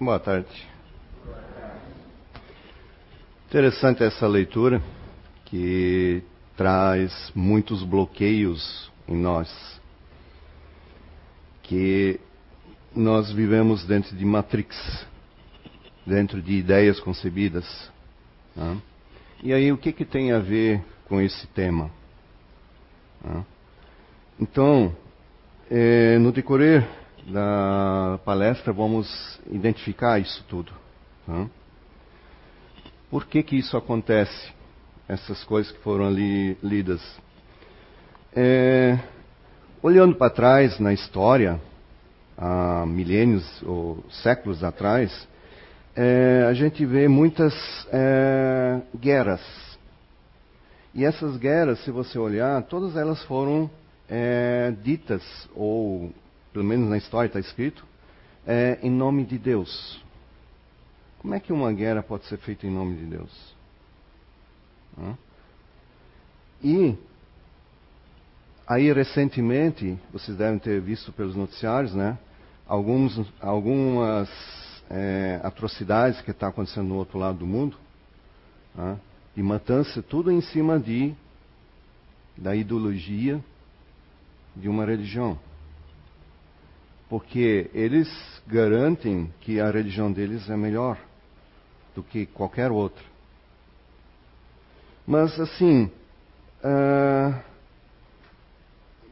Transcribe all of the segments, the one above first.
Boa tarde. Interessante essa leitura que traz muitos bloqueios em nós. Que nós vivemos dentro de matrix, dentro de ideias concebidas. Né? E aí, o que, que tem a ver com esse tema? Né? Então, é, no decorrer da palestra, vamos identificar isso tudo. Né? Por que, que isso acontece? Essas coisas que foram ali lidas. É, olhando para trás na história, há milênios ou séculos atrás, é, a gente vê muitas é, guerras. E essas guerras, se você olhar, todas elas foram é, ditas, ou pelo menos na história está escrito, é, em nome de Deus. Como é que uma guerra pode ser feita em nome de Deus? Hã? E aí recentemente, vocês devem ter visto pelos noticiários, né? Alguns, algumas é, atrocidades que estão tá acontecendo no outro lado do mundo, né? matança, tudo em cima de da ideologia de uma religião. Porque eles garantem que a religião deles é melhor do que qualquer outra. Mas assim, uh,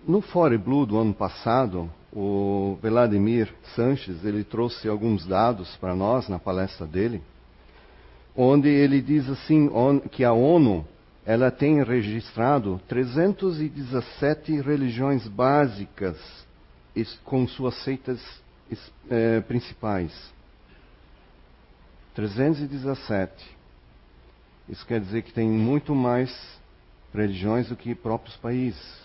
no Fore Blue do ano passado, o Vladimir Sanches ele trouxe alguns dados para nós na palestra dele, onde ele diz assim que a ONU ela tem registrado 317 religiões básicas com suas seitas é, principais. 317. Isso quer dizer que tem muito mais religiões do que próprios países.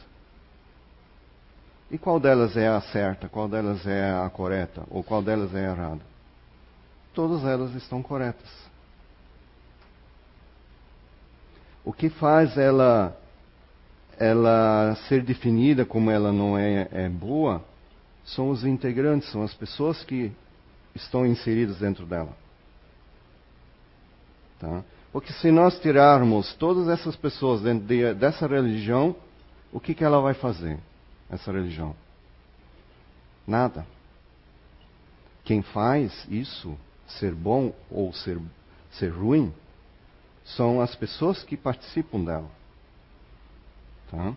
E qual delas é a certa, qual delas é a correta, ou qual delas é a errada? Todas elas estão corretas. O que faz ela, ela ser definida como ela não é, é boa são os integrantes, são as pessoas que estão inseridas dentro dela. Tá? Porque se nós tirarmos todas essas pessoas dentro de, dessa religião, o que, que ela vai fazer? essa religião? Nada. Quem faz isso, ser bom ou ser, ser ruim, são as pessoas que participam dela. Tá?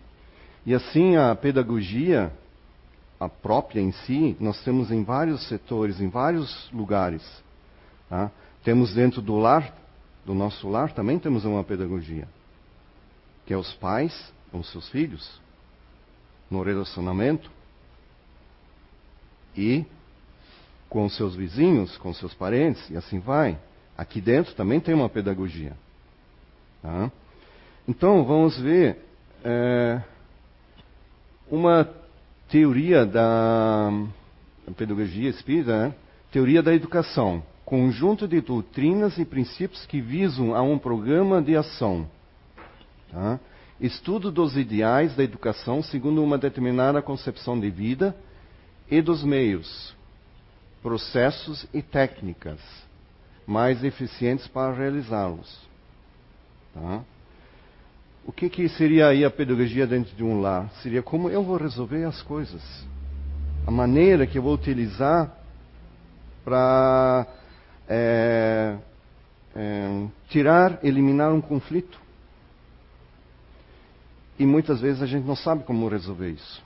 E assim a pedagogia, a própria em si, nós temos em vários setores, em vários lugares. Tá? Temos dentro do lar, do nosso lar, também temos uma pedagogia, que é os pais com seus filhos no relacionamento e com seus vizinhos, com seus parentes e assim vai. Aqui dentro também tem uma pedagogia. Tá? Então vamos ver é, uma teoria da, da pedagogia espírita, né? teoria da educação, conjunto de doutrinas e princípios que visam a um programa de ação. Tá? estudo dos ideais da educação segundo uma determinada concepção de vida e dos meios, processos e técnicas mais eficientes para realizá-los. Tá? O que, que seria aí a pedagogia dentro de um lar? Seria como eu vou resolver as coisas. A maneira que eu vou utilizar para é, é, tirar, eliminar um conflito. E muitas vezes a gente não sabe como resolver isso.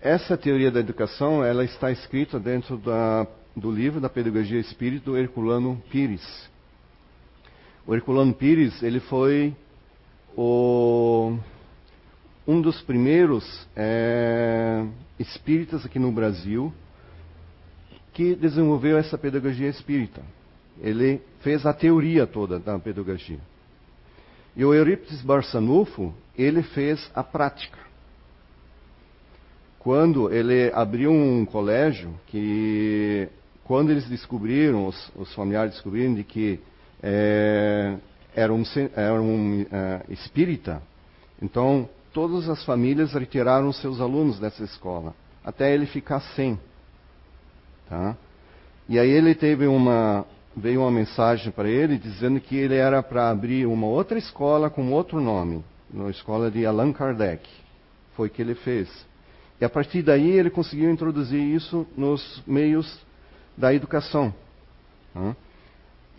Essa teoria da educação, ela está escrita dentro da, do livro da Pedagogia Espírita do Herculano Pires. O Herculano Pires, ele foi o, um dos primeiros é, espíritas aqui no Brasil que desenvolveu essa pedagogia espírita. Ele fez a teoria toda da pedagogia. E o Eurípides Barçanufo, ele fez a prática. Quando ele abriu um colégio, que quando eles descobriram, os, os familiares descobriram de que é, era um, era um é, espírita, então todas as famílias retiraram seus alunos dessa escola, até ele ficar sem Tá? E aí ele teve uma veio uma mensagem para ele dizendo que ele era para abrir uma outra escola com outro nome, na escola de Allan Kardec. Foi o que ele fez. E a partir daí ele conseguiu introduzir isso nos meios da educação. Tá?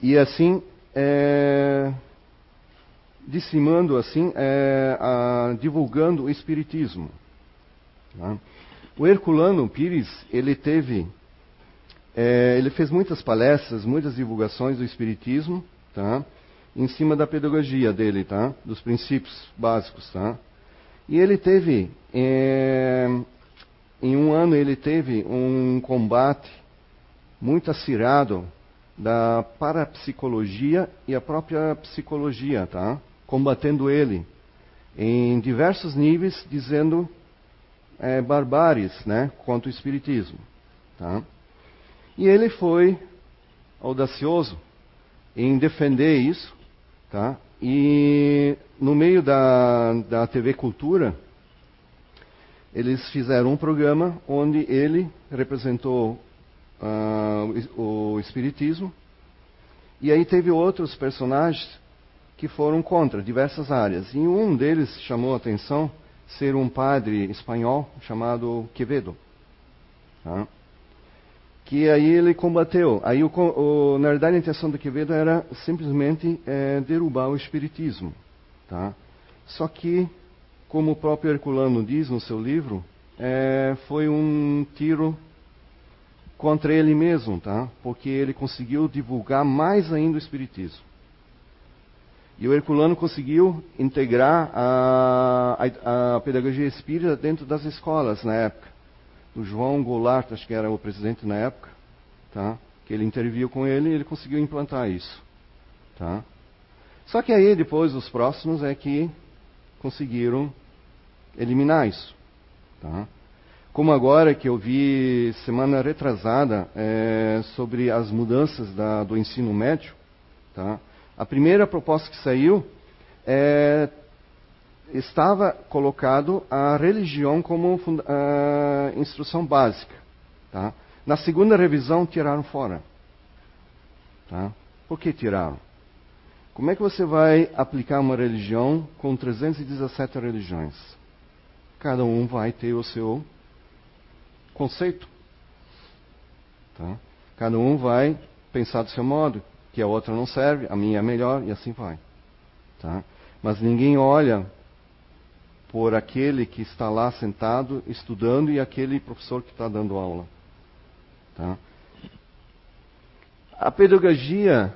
E assim, é, dissimando assim, é, a, divulgando o espiritismo. Tá? O Herculano Pires, ele teve, é, ele fez muitas palestras, muitas divulgações do espiritismo, tá? Em cima da pedagogia dele, tá? Dos princípios básicos, tá? E ele teve, é, em um ano ele teve um combate muito acirrado da parapsicologia e a própria psicologia, tá? Combatendo ele em diversos níveis, dizendo é, barbáries, né? Contra o espiritismo, tá? E ele foi audacioso em defender isso, tá? E no meio da, da TV Cultura, eles fizeram um programa onde ele representou uh, o Espiritismo. E aí teve outros personagens que foram contra diversas áreas. E um deles chamou a atenção ser um padre espanhol chamado Quevedo. Tá? Que aí ele combateu. Aí, o, o, na verdade, a intenção do Quevedo era simplesmente é, derrubar o espiritismo. Tá? Só que, como o próprio Herculano diz no seu livro, é, foi um tiro contra ele mesmo, tá? Porque ele conseguiu divulgar mais ainda o espiritismo. E o Herculano conseguiu integrar a, a, a, pedagogia espírita dentro das escolas na época. O João Goulart, acho que era o presidente na época, tá? que ele interviu com ele e ele conseguiu implantar isso. Tá? Só que aí depois os próximos é que conseguiram eliminar isso. Tá? Como agora que eu vi semana retrasada é, sobre as mudanças da, do ensino médio, tá? a primeira proposta que saiu é, estava colocado a religião como uh, instrução básica. Tá? Na segunda revisão tiraram fora. Tá? Por que tiraram? Como é que você vai aplicar uma religião com 317 religiões? Cada um vai ter o seu conceito. Tá? Cada um vai pensar do seu modo, que a outra não serve, a minha é melhor e assim vai. Tá? Mas ninguém olha por aquele que está lá sentado estudando e aquele professor que está dando aula. Tá? A pedagogia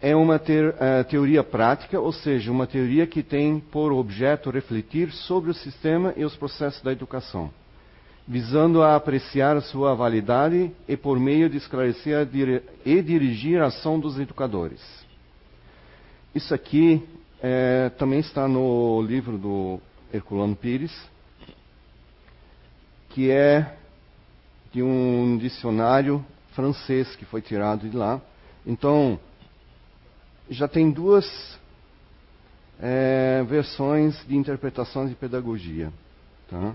é uma é, teoria prática, ou seja, uma teoria que tem por objeto refletir sobre o sistema e os processos da educação visando a apreciar sua validade e por meio de esclarecer e dirigir a ação dos educadores. Isso aqui é, também está no livro do Herculano Pires, que é de um dicionário francês que foi tirado de lá. Então, já tem duas é, versões de interpretações de pedagogia. Tá?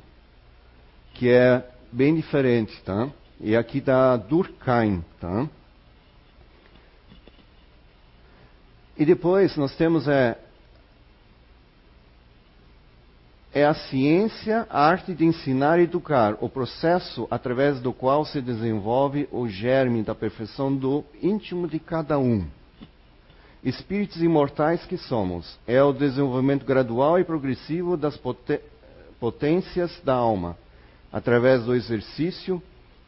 Que é bem diferente, tá? E aqui da Durkheim, tá? E depois nós temos é, é a ciência, a arte de ensinar e educar, o processo através do qual se desenvolve o germe da perfeição do íntimo de cada um. Espíritos imortais que somos, é o desenvolvimento gradual e progressivo das potências da alma através do exercício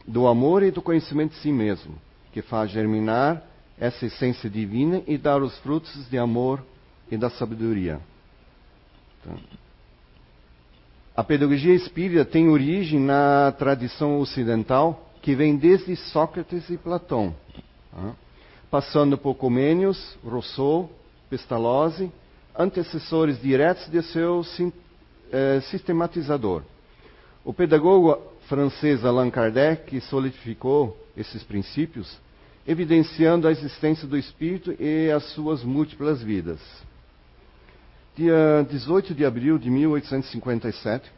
do amor e do conhecimento de si mesmo, que faz germinar essa essência divina e dar os frutos de amor e da sabedoria. Então, a pedagogia espírita tem origem na tradição ocidental que vem desde Sócrates e Platão, tá? passando por Comênios, Rousseau, Pestalozzi, antecessores diretos de seu eh, sistematizador. O pedagogo francês Allan Kardec solidificou esses princípios, evidenciando a existência do espírito e as suas múltiplas vidas. Dia 18 de abril de 1857,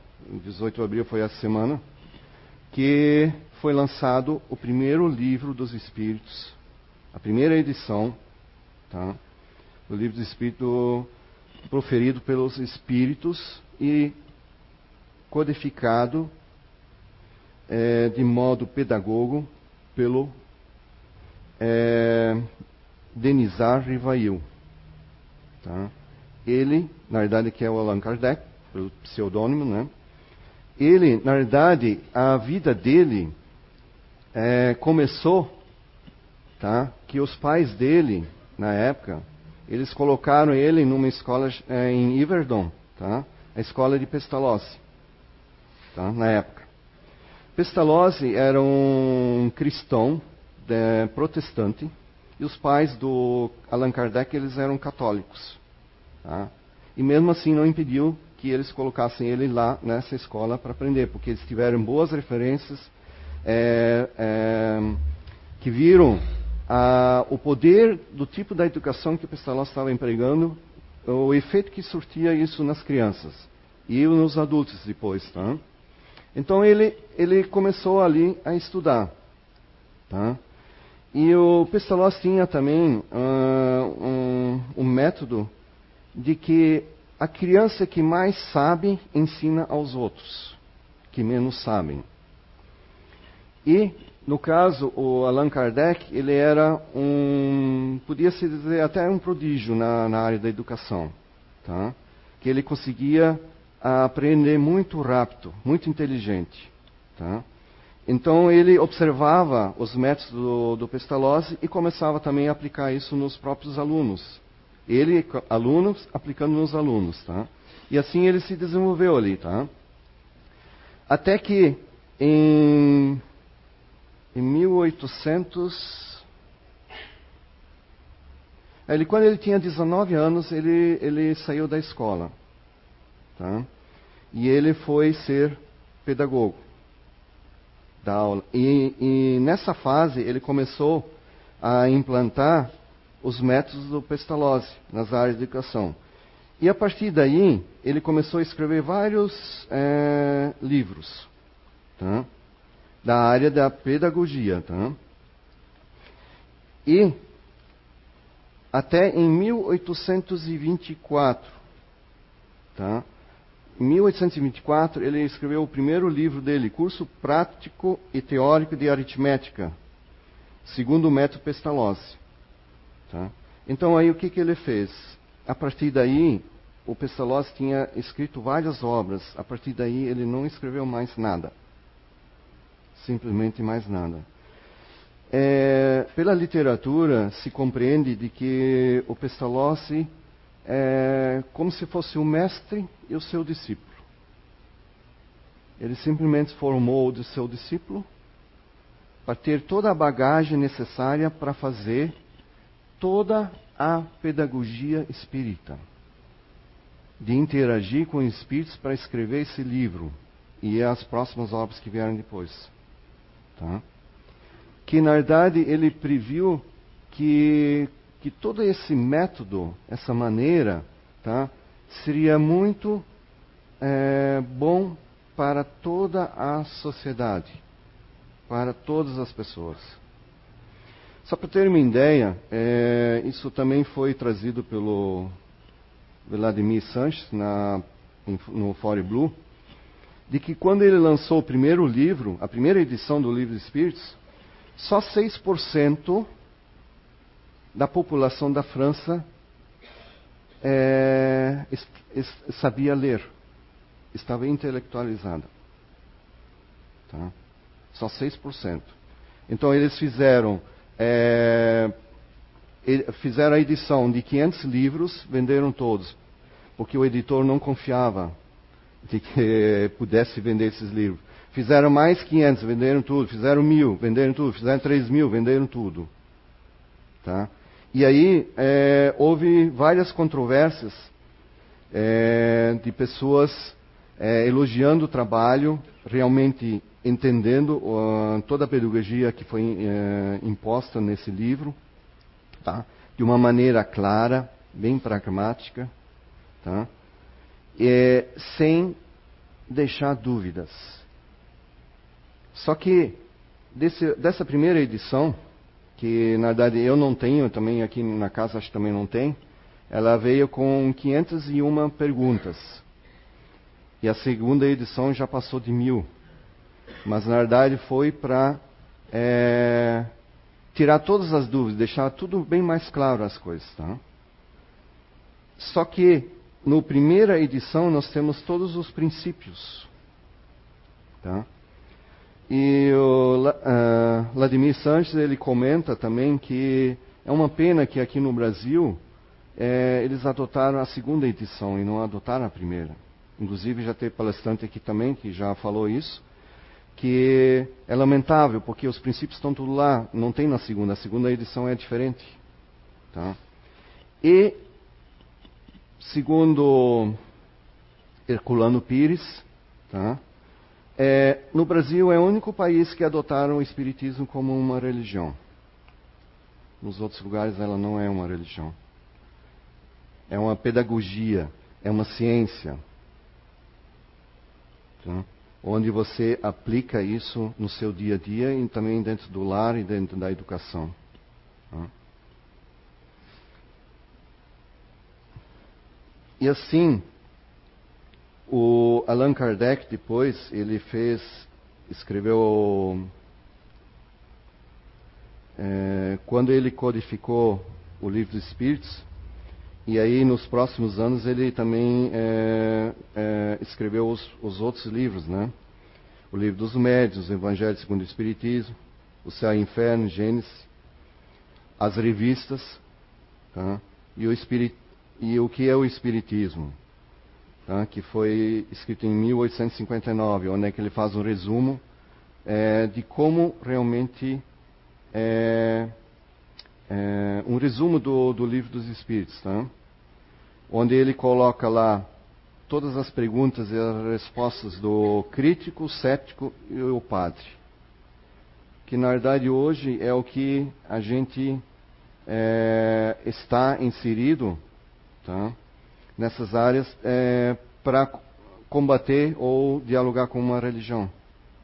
18 de abril foi essa semana, que foi lançado o primeiro livro dos Espíritos, a primeira edição, tá? O livro dos Espíritos proferido pelos Espíritos e codificado é, de modo pedagogo pelo é, Denizar Rivail. Tá? Ele, na verdade, que é o Allan Kardec, pelo pseudônimo, né? Ele, na verdade, a vida dele é, começou, tá? Que os pais dele, na época, eles colocaram ele numa escola é, em Iverdon, tá? A escola de Pestalozzi, tá? Na época. Pestalozzi era um cristão é, protestante e os pais do Allan Kardec eles eram católicos, tá? E mesmo assim não impediu que eles colocassem ele lá nessa escola para aprender, porque eles tiveram boas referências é, é, que viram a, o poder do tipo da educação que Pestalozzi estava empregando, o efeito que surtia isso nas crianças e nos adultos depois, tá? Então ele ele começou ali a estudar, tá? E o Pestalozzi tinha também uh, um, um método de que a criança que mais sabe ensina aos outros, que menos sabem. E, no caso, o Allan Kardec, ele era um, podia-se dizer até um prodígio na, na área da educação. Tá? Que ele conseguia aprender muito rápido, muito inteligente. Tá? Então ele observava os métodos do, do Pestalozzi e começava também a aplicar isso nos próprios alunos. Ele, alunos, aplicando nos alunos, tá? E assim ele se desenvolveu ali, tá? Até que em, em 1800, ele, quando ele tinha 19 anos, ele, ele saiu da escola, tá? E ele foi ser pedagogo da aula. E, e nessa fase ele começou a implantar os métodos do Pestalozzi nas áreas de educação. E a partir daí, ele começou a escrever vários é, livros tá? da área da pedagogia. Tá? E até em 1824, tá? Em 1824, ele escreveu o primeiro livro dele, Curso Prático e Teórico de Aritmética, segundo o método Pestalozzi. Tá? Então aí o que, que ele fez? A partir daí, o Pestalozzi tinha escrito várias obras. A partir daí ele não escreveu mais nada. Simplesmente mais nada. É, pela literatura se compreende de que o Pestalozzi é como se fosse o mestre e o seu discípulo. Ele simplesmente formou o seu discípulo para ter toda a bagagem necessária para fazer toda a pedagogia espírita, de interagir com espíritos para escrever esse livro e as próximas obras que vieram depois. Tá? Que na verdade ele previu que, que todo esse método, essa maneira, tá, seria muito é, bom para toda a sociedade, para todas as pessoas. Só para ter uma ideia, é, isso também foi trazido pelo Vladimir Sanches na, no Fore Blue, de que quando ele lançou o primeiro livro, a primeira edição do Livro dos Espíritos, só 6% da população da França é, sabia ler, estava intelectualizada. Tá? Só 6%. Então eles fizeram é, fizeram a edição de 500 livros, venderam todos, porque o editor não confiava de que pudesse vender esses livros. Fizeram mais 500, venderam tudo. Fizeram mil, venderam tudo. Fizeram 3 mil, venderam tudo. Tá? E aí é, houve várias controvérsias é, de pessoas é, elogiando o trabalho, realmente entendendo uh, toda a pedagogia que foi uh, imposta nesse livro, tá? de uma maneira clara, bem pragmática, tá? É, sem deixar dúvidas. Só que desse, dessa primeira edição, que na verdade eu não tenho, também aqui na casa acho que também não tem, ela veio com 501 perguntas. E a segunda edição já passou de mil. Mas na verdade foi para é, tirar todas as dúvidas, deixar tudo bem mais claro as coisas. Tá? Só que no primeira edição nós temos todos os princípios. Tá? E o uh, Vladimir Sanches ele comenta também que é uma pena que aqui no Brasil é, eles adotaram a segunda edição e não adotaram a primeira. Inclusive já teve palestrante aqui também que já falou isso, que é lamentável porque os princípios estão tudo lá, não tem na segunda. A segunda edição é diferente, tá? E segundo Herculano Pires, tá? É, no Brasil é o único país que adotaram o espiritismo como uma religião. Nos outros lugares ela não é uma religião é uma pedagogia, é uma ciência. Tá? Onde você aplica isso no seu dia a dia e também dentro do lar e dentro da educação. Tá? E assim, o Allan Kardec depois ele fez, escreveu é, quando ele codificou o livro dos Espíritos, e aí, nos próximos anos, ele também é, é, escreveu os, os, outros livros, né? O livro dos médios, o Evangelho segundo o Espiritismo, o Céu e o Inferno, Gênesis, as revistas, tá? e, o e o que é o Espiritismo, tá? que foi escrito em 1859, onde é que ele faz um resumo é, de como realmente é, é, um resumo do, do livro dos Espíritos, tá? onde ele coloca lá todas as perguntas e as respostas do crítico, cético e o padre. Que na verdade hoje é o que a gente é, está inserido tá? Nessas áreas é, para combater ou dialogar com uma religião.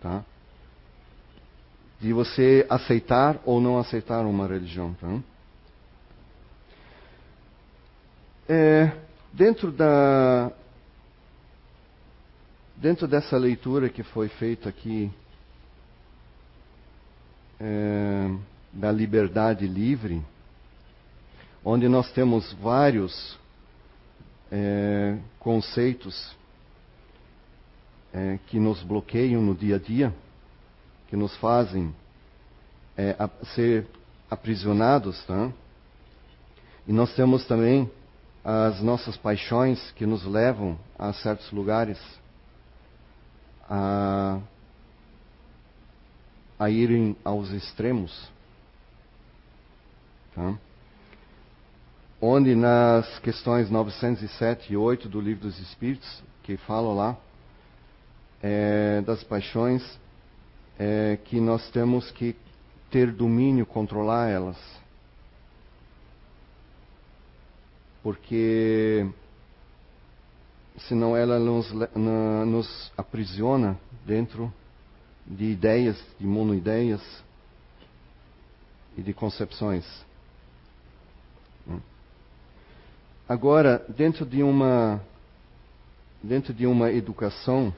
Tá? de você aceitar ou não aceitar uma religião. Tá? É, dentro da dentro dessa leitura que foi feita aqui é, da liberdade livre, onde nós temos vários é, conceitos é, que nos bloqueiam no dia a dia que nos fazem é, a, ser aprisionados, tá? E nós temos também as nossas paixões que nos levam a certos lugares a, a irem aos extremos. Tá? Onde nas questões 907 e 8 do Livro dos Espíritos, que falam lá é, das paixões, é que nós temos que ter domínio, controlar elas. Porque senão ela nos, nos aprisiona dentro de ideias, de monoideias e de concepções. Agora, dentro de uma dentro de uma educação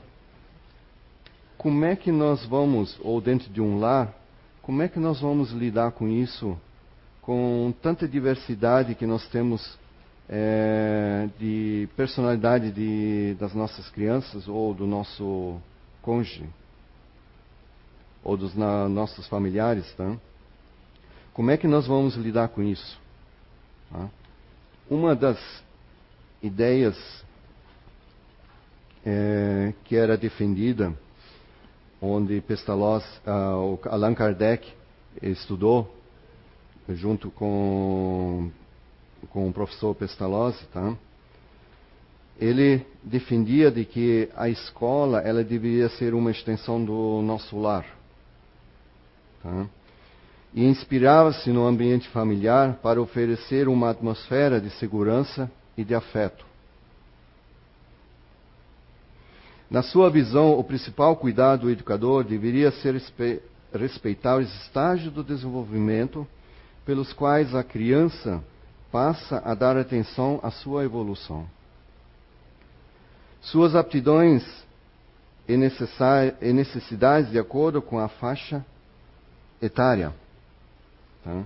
como é que nós vamos, ou dentro de um lar, como é que nós vamos lidar com isso, com tanta diversidade que nós temos é, de personalidade de, das nossas crianças ou do nosso cônjuge, ou dos na, nossos familiares, tá? Como é que nós vamos lidar com isso? Tá? Uma das ideias é, que era defendida onde Pestalozzi, uh, Allan Kardec estudou junto com, com o professor Pestalozzi, tá? Ele defendia de que a escola ela deveria ser uma extensão do nosso lar, tá? E inspirava-se no ambiente familiar para oferecer uma atmosfera de segurança e de afeto. Na sua visão, o principal cuidado do educador deveria ser respeitar os estágios do desenvolvimento pelos quais a criança passa a dar atenção à sua evolução. Suas aptidões e necessidades de acordo com a faixa etária. Tá?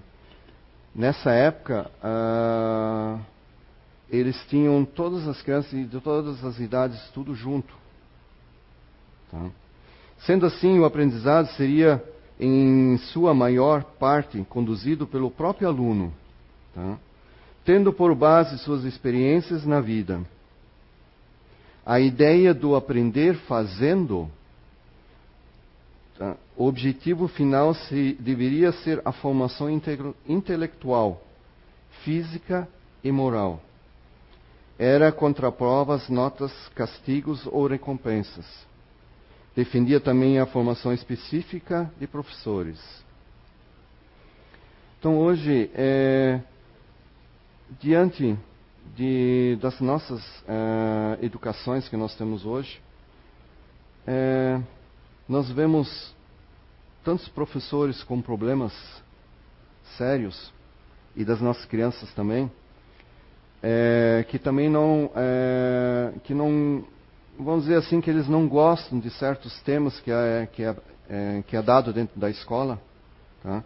Nessa época, uh, eles tinham todas as crianças de todas as idades tudo junto. Tá? Sendo assim, o aprendizado seria, em sua maior parte, conduzido pelo próprio aluno, tá? tendo por base suas experiências na vida. A ideia do aprender fazendo, tá? o objetivo final se, deveria ser a formação intelectual, física e moral era contra provas, notas, castigos ou recompensas. Defendia também a formação específica de professores. Então, hoje, é, diante de, das nossas é, educações que nós temos hoje, é, nós vemos tantos professores com problemas sérios, e das nossas crianças também, é, que também não, é, que não, vamos dizer assim, que eles não gostam de certos temas que é, que é, é, que é dado dentro da escola, tá?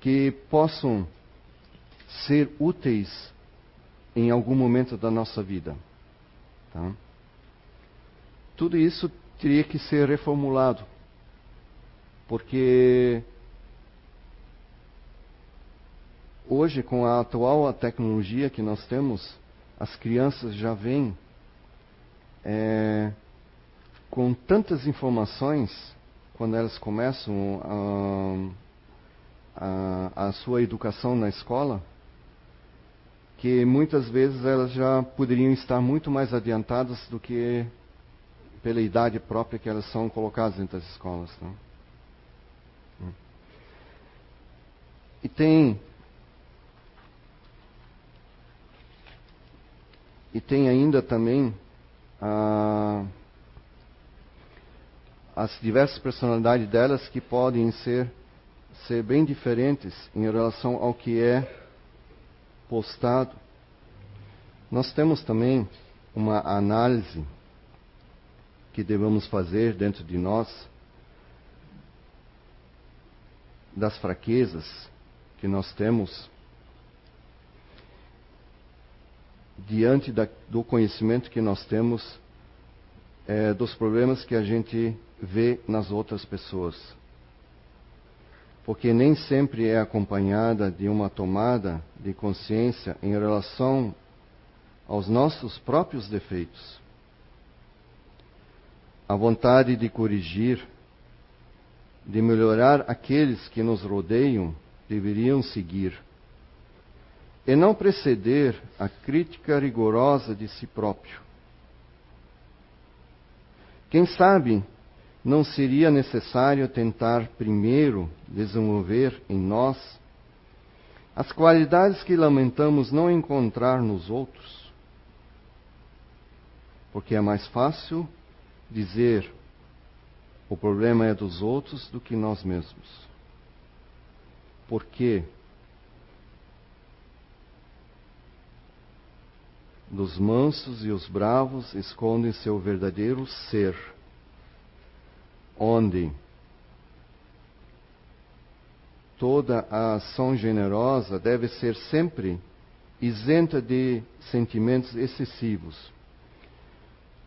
que possam ser úteis em algum momento da nossa vida. Tá? Tudo isso teria que ser reformulado, porque Hoje, com a atual tecnologia que nós temos, as crianças já vêm é, com tantas informações quando elas começam a, a, a sua educação na escola, que muitas vezes elas já poderiam estar muito mais adiantadas do que pela idade própria que elas são colocadas dentro das escolas. Né? E tem E tem ainda também as diversas personalidades delas que podem ser, ser bem diferentes em relação ao que é postado. Nós temos também uma análise que devemos fazer dentro de nós das fraquezas que nós temos diante da, do conhecimento que nós temos é, dos problemas que a gente vê nas outras pessoas. Porque nem sempre é acompanhada de uma tomada de consciência em relação aos nossos próprios defeitos. A vontade de corrigir, de melhorar aqueles que nos rodeiam, deveriam seguir e não preceder a crítica rigorosa de si próprio. Quem sabe não seria necessário tentar primeiro desenvolver em nós as qualidades que lamentamos não encontrar nos outros? Porque é mais fácil dizer o problema é dos outros do que nós mesmos. Por quê? Dos mansos e os bravos escondem seu verdadeiro ser, onde toda a ação generosa deve ser sempre isenta de sentimentos excessivos,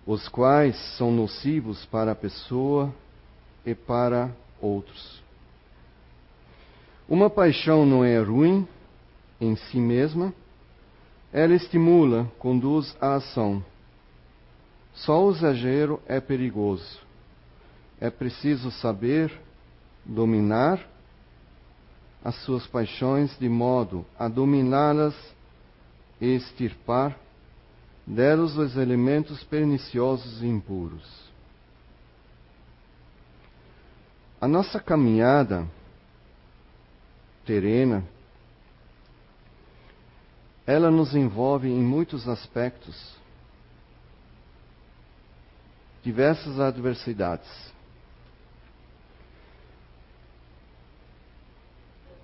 os quais são nocivos para a pessoa e para outros. Uma paixão não é ruim em si mesma, ela estimula, conduz à ação. Só o exagero é perigoso. É preciso saber dominar as suas paixões de modo a dominá-las e extirpar delas os elementos perniciosos e impuros. A nossa caminhada terrena ela nos envolve em muitos aspectos, diversas adversidades.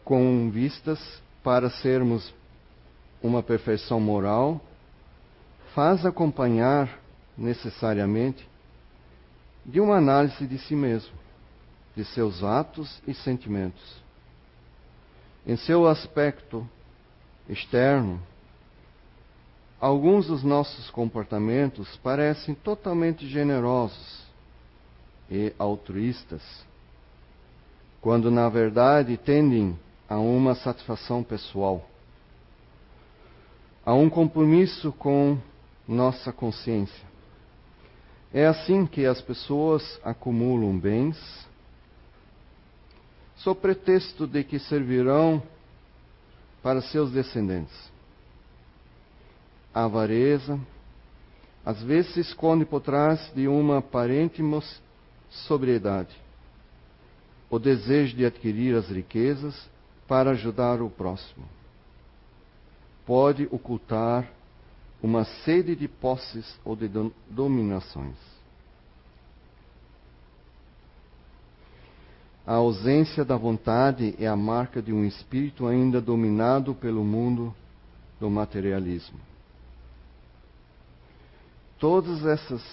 com vistas para sermos uma perfeição moral, faz acompanhar necessariamente de uma análise de si mesmo, de seus atos e sentimentos. Em seu aspecto externo, alguns dos nossos comportamentos parecem totalmente generosos e altruístas, quando na verdade tendem a uma satisfação pessoal, a um compromisso com nossa consciência. É assim que as pessoas acumulam bens, sob pretexto de que servirão para seus descendentes. A avareza, às vezes, se esconde por trás de uma aparente sobriedade, o desejo de adquirir as riquezas para ajudar o próximo. Pode ocultar uma sede de posses ou de dominações. A ausência da vontade é a marca de um espírito ainda dominado pelo mundo do materialismo. Todas essas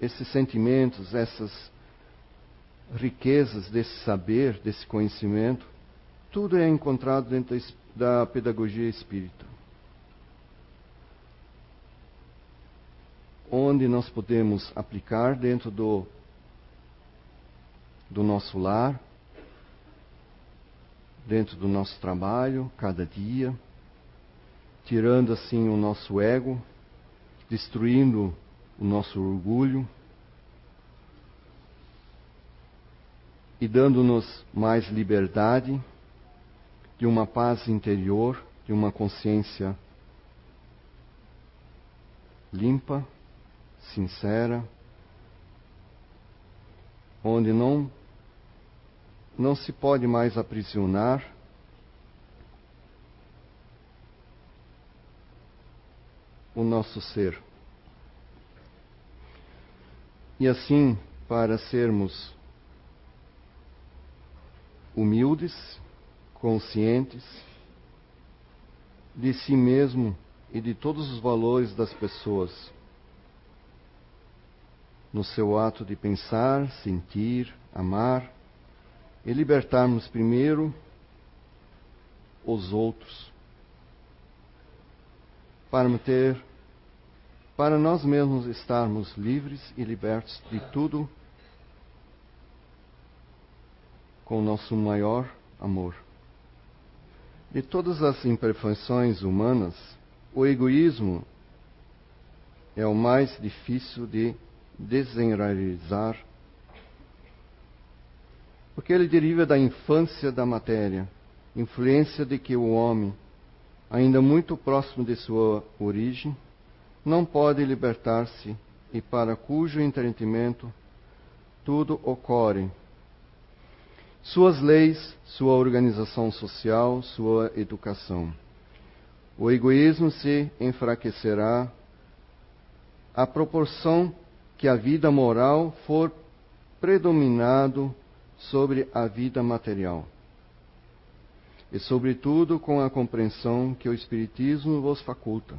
esses sentimentos, essas riquezas desse saber, desse conhecimento, tudo é encontrado dentro da pedagogia espírita. Onde nós podemos aplicar dentro do, do nosso lar, dentro do nosso trabalho, cada dia, tirando assim o nosso ego, destruindo o nosso orgulho e dando-nos mais liberdade de uma paz interior, de uma consciência limpa, sincera, onde não não se pode mais aprisionar o nosso ser. E assim, para sermos humildes, conscientes de si mesmo e de todos os valores das pessoas, no seu ato de pensar, sentir, amar, e libertarmos primeiro os outros, para ter, para nós mesmos estarmos livres e libertos de tudo com o nosso maior amor. De todas as imperfeições humanas, o egoísmo é o mais difícil de desenraizar, porque ele deriva da infância da matéria, influência de que o homem, ainda muito próximo de sua origem, não pode libertar-se e para cujo entendimento tudo ocorre suas leis, sua organização social, sua educação. O egoísmo se enfraquecerá à proporção que a vida moral for predominado sobre a vida material. E, sobretudo, com a compreensão que o Espiritismo vos faculta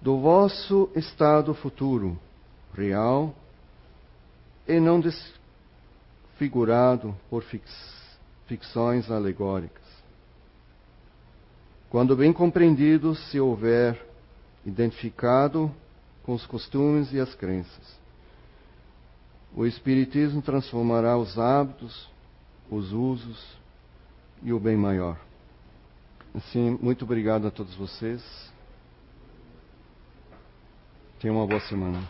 do vosso estado futuro, real, e não figurado por ficções alegóricas. Quando bem compreendido, se houver identificado com os costumes e as crenças, o Espiritismo transformará os hábitos, os usos e o bem maior. Assim, muito obrigado a todos vocês. Tenham uma boa semana.